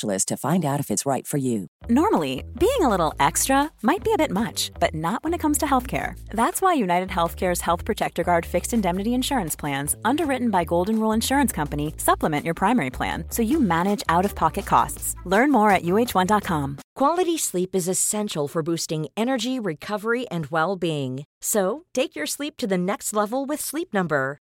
to find out if it's right for you. Normally, being a little extra might be a bit much, but not when it comes to healthcare. That's why United Healthcare's Health Protector Guard fixed indemnity insurance plans, underwritten by Golden Rule Insurance Company, supplement your primary plan so you manage out of pocket costs. Learn more at uh1.com. Quality sleep is essential for boosting energy, recovery, and well being. So, take your sleep to the next level with Sleep Number.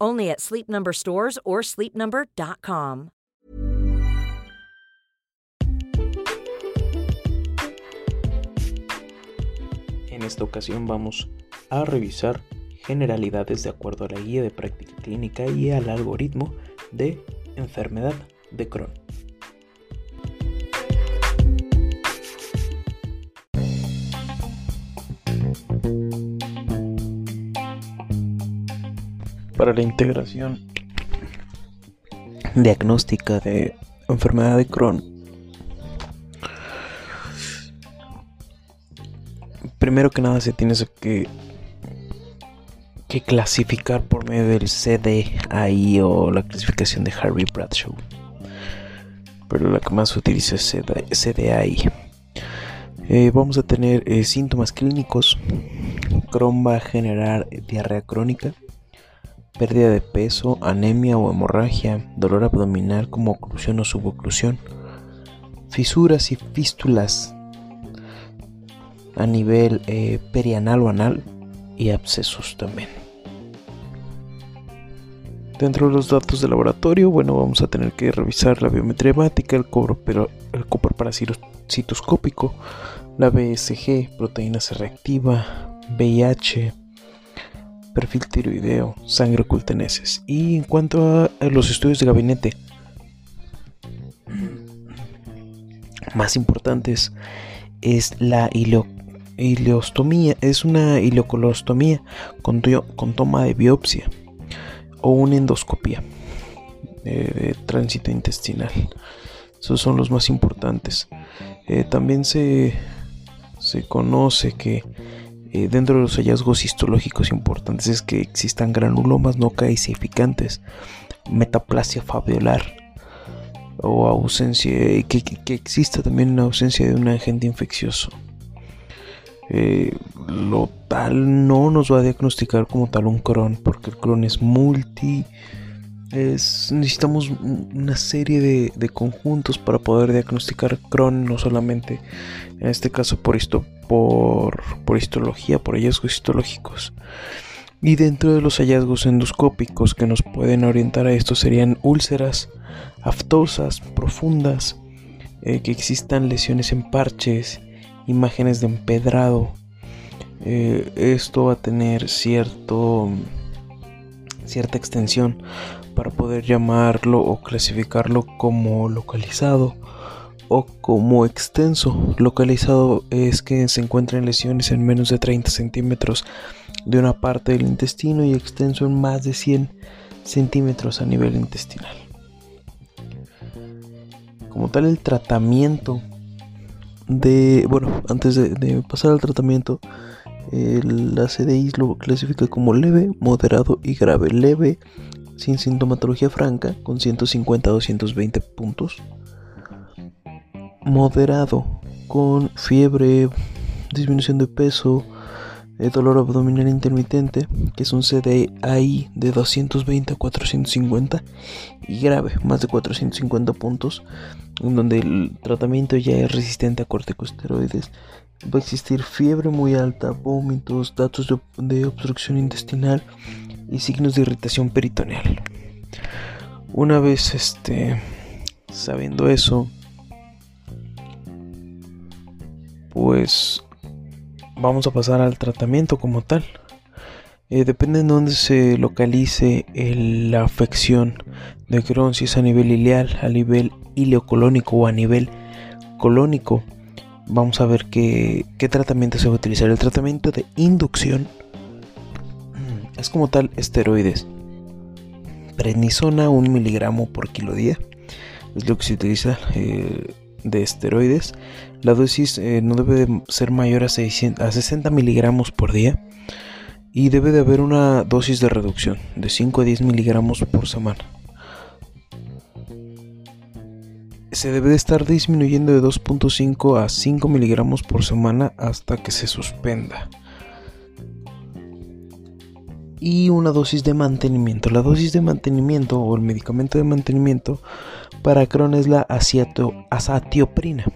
Only at Sleep Number stores or sleepnumber.com. En esta ocasión vamos a revisar generalidades de acuerdo a la guía de práctica clínica y al algoritmo de enfermedad de Crohn. Para la integración diagnóstica de enfermedad de Crohn, primero que nada se tiene que, que clasificar por medio del CDAI o la clasificación de Harvey Bradshaw. Pero la que más utiliza es CDAI. Eh, vamos a tener eh, síntomas clínicos. Crohn va a generar diarrea crónica pérdida de peso, anemia o hemorragia, dolor abdominal como oclusión o suboclusión, fisuras y fístulas a nivel eh, perianal o anal y abscesos también. Dentro de los datos de laboratorio, bueno, vamos a tener que revisar la biometría hemática, el, cobro, pero el citoscópico, la BSG, proteína C reactiva, VIH, perfil tiroideo, sangre oculta Y en cuanto a los estudios de gabinete, más importantes es la ileostomía, es una ileocolostomía con, toma de biopsia o una endoscopia de, tránsito intestinal. Esos son los más importantes. Eh, también se, se conoce que eh, dentro de los hallazgos histológicos importantes es que existan granulomas no caesificantes, metaplasia fabiolar o ausencia, que, que, exista también una ausencia de un agente infeccioso. Eh, lo tal no nos va a diagnosticar como tal un Crohn, porque el Crohn es multi. Necesitamos una serie de, conjuntos para poder diagnosticar Crohn, no solamente en este caso por esto por, histología, por hallazgos histológicos. Y dentro de los hallazgos endoscópicos que nos pueden orientar a esto serían úlceras aftosas profundas, eh, que existan lesiones en parches, imágenes de empedrado. Eh, esto va a tener cierto, cierta extensión para poder llamarlo o clasificarlo como localizado o como extenso. Localizado es que se encuentran lesiones en menos de 30 centímetros de una parte del intestino y extenso en más de 100 centímetros a nivel intestinal. Como tal, el tratamiento de, bueno, antes de, pasar al tratamiento, la CDI lo clasifica como leve, moderado y grave. Leve, sin sintomatología franca, con 150 a 220 puntos. Moderado, con fiebre, disminución de peso, el dolor abdominal intermitente, que es un CDAI de 220 a 450, y grave, más de 450 puntos, en donde el tratamiento ya es resistente a corticosteroides. Va a existir fiebre muy alta, vómitos, datos de obstrucción intestinal y signos de irritación peritoneal. Una vez este, sabiendo eso, pues vamos a pasar al tratamiento como tal. Eh, depende de dónde se localice la afección de Crohn, si es a nivel ileal, a nivel ileocolónico o a nivel colónico. Vamos a ver qué, qué tratamiento se va a utilizar. El tratamiento de inducción es como tal esteroides. Prednisona, un miligramo por kilo día. Es lo que se utiliza. Eh, de esteroides, la dosis eh, no debe ser mayor a, 60 miligramos por día y debe de haber una dosis de reducción de 5 a 10 miligramos por semana. Se debe de estar disminuyendo de 2.5 a 5 miligramos por semana hasta que se suspenda y una dosis de mantenimiento. La dosis de mantenimiento o el medicamento de mantenimiento para Crohn es la azatioprina.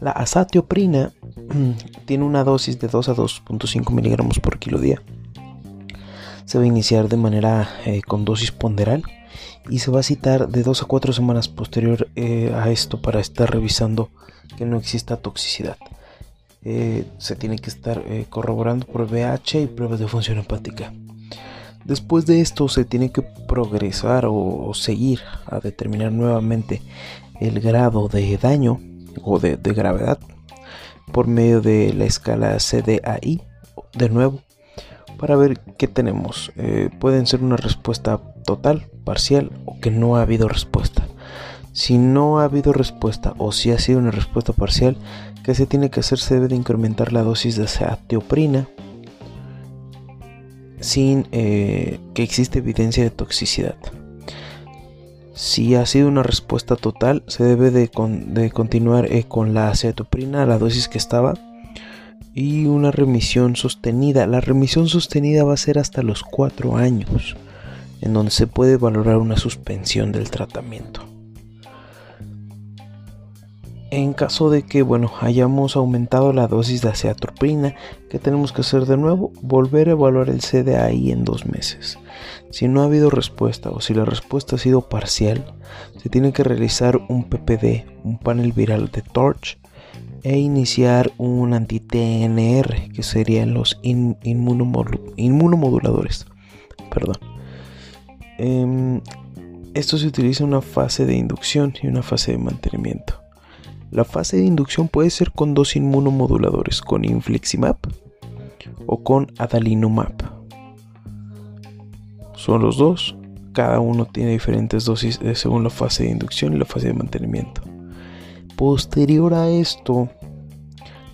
La azatioprina tiene una dosis de 2 a 2.5 miligramos por kilo día. Se va a iniciar de manera eh, con dosis ponderal y se va a citar de 2 a 4 semanas posterior eh, a esto para estar revisando que no exista toxicidad. Eh, se tiene que estar corroborando por VH y pruebas de función hepática. Después de esto se tiene que progresar o, seguir a determinar nuevamente el grado de daño o de, gravedad por medio de la escala CDAI de nuevo para ver qué tenemos. Eh, pueden ser una respuesta total, parcial o que no ha habido respuesta. Si no ha habido respuesta o si ha sido una respuesta parcial, ¿qué se tiene que hacer? Se debe de incrementar la dosis de aceatioprina sin eh, que existe evidencia de toxicidad. Si ha sido una respuesta total, se debe de, continuar eh, con la acetoprina, la dosis que estaba, y una remisión sostenida. La remisión sostenida va a ser hasta los 4 años, en donde se puede valorar una suspensión del tratamiento. En caso de que, bueno, hayamos aumentado la dosis de aceatropina, ¿qué tenemos que hacer de nuevo? Volver a evaluar el CDAI en dos meses. Si no ha habido respuesta o si la respuesta ha sido parcial, se tiene que realizar un PPD, un panel viral de Torch, e iniciar un anti-TNR, que serían los inmunomoduladores. Perdón. Em, esto se utiliza en una fase de inducción y una fase de mantenimiento. La fase de inducción puede ser con dos inmunomoduladores, con infliximab o con adalimumab. Son los dos, cada uno tiene diferentes dosis según la fase de inducción y la fase de mantenimiento. Posterior a esto,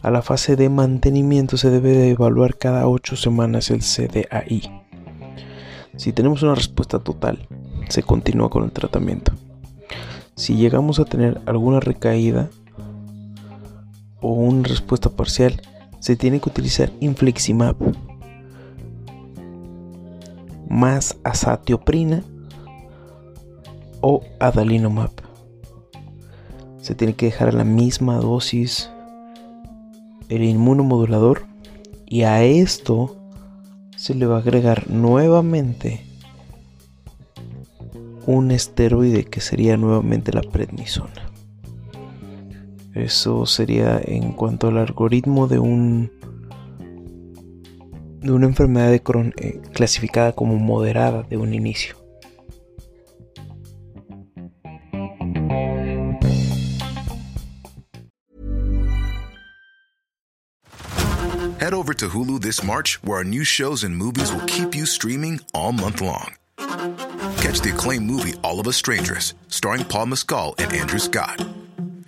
a la fase de mantenimiento se debe de evaluar cada 8 semanas el CDAI. Si tenemos una respuesta total, se continúa con el tratamiento. Si llegamos a tener alguna recaída, o una respuesta parcial, se tiene que utilizar infliximab más azatioprina o adalimumab. Se tiene que dejar a la misma dosis el inmunomodulador y a esto se le va a agregar nuevamente un esteroide que sería nuevamente la prednisona. Eso sería en cuanto al algoritmo de un de una enfermedad de Crohn eh, clasificada como moderada de un inicio. Head over to Hulu this March, where our new shows and movies will keep you streaming all month long. Catch the acclaimed movie All of Us Strangers, starring Paul Mescal and Andrew Scott.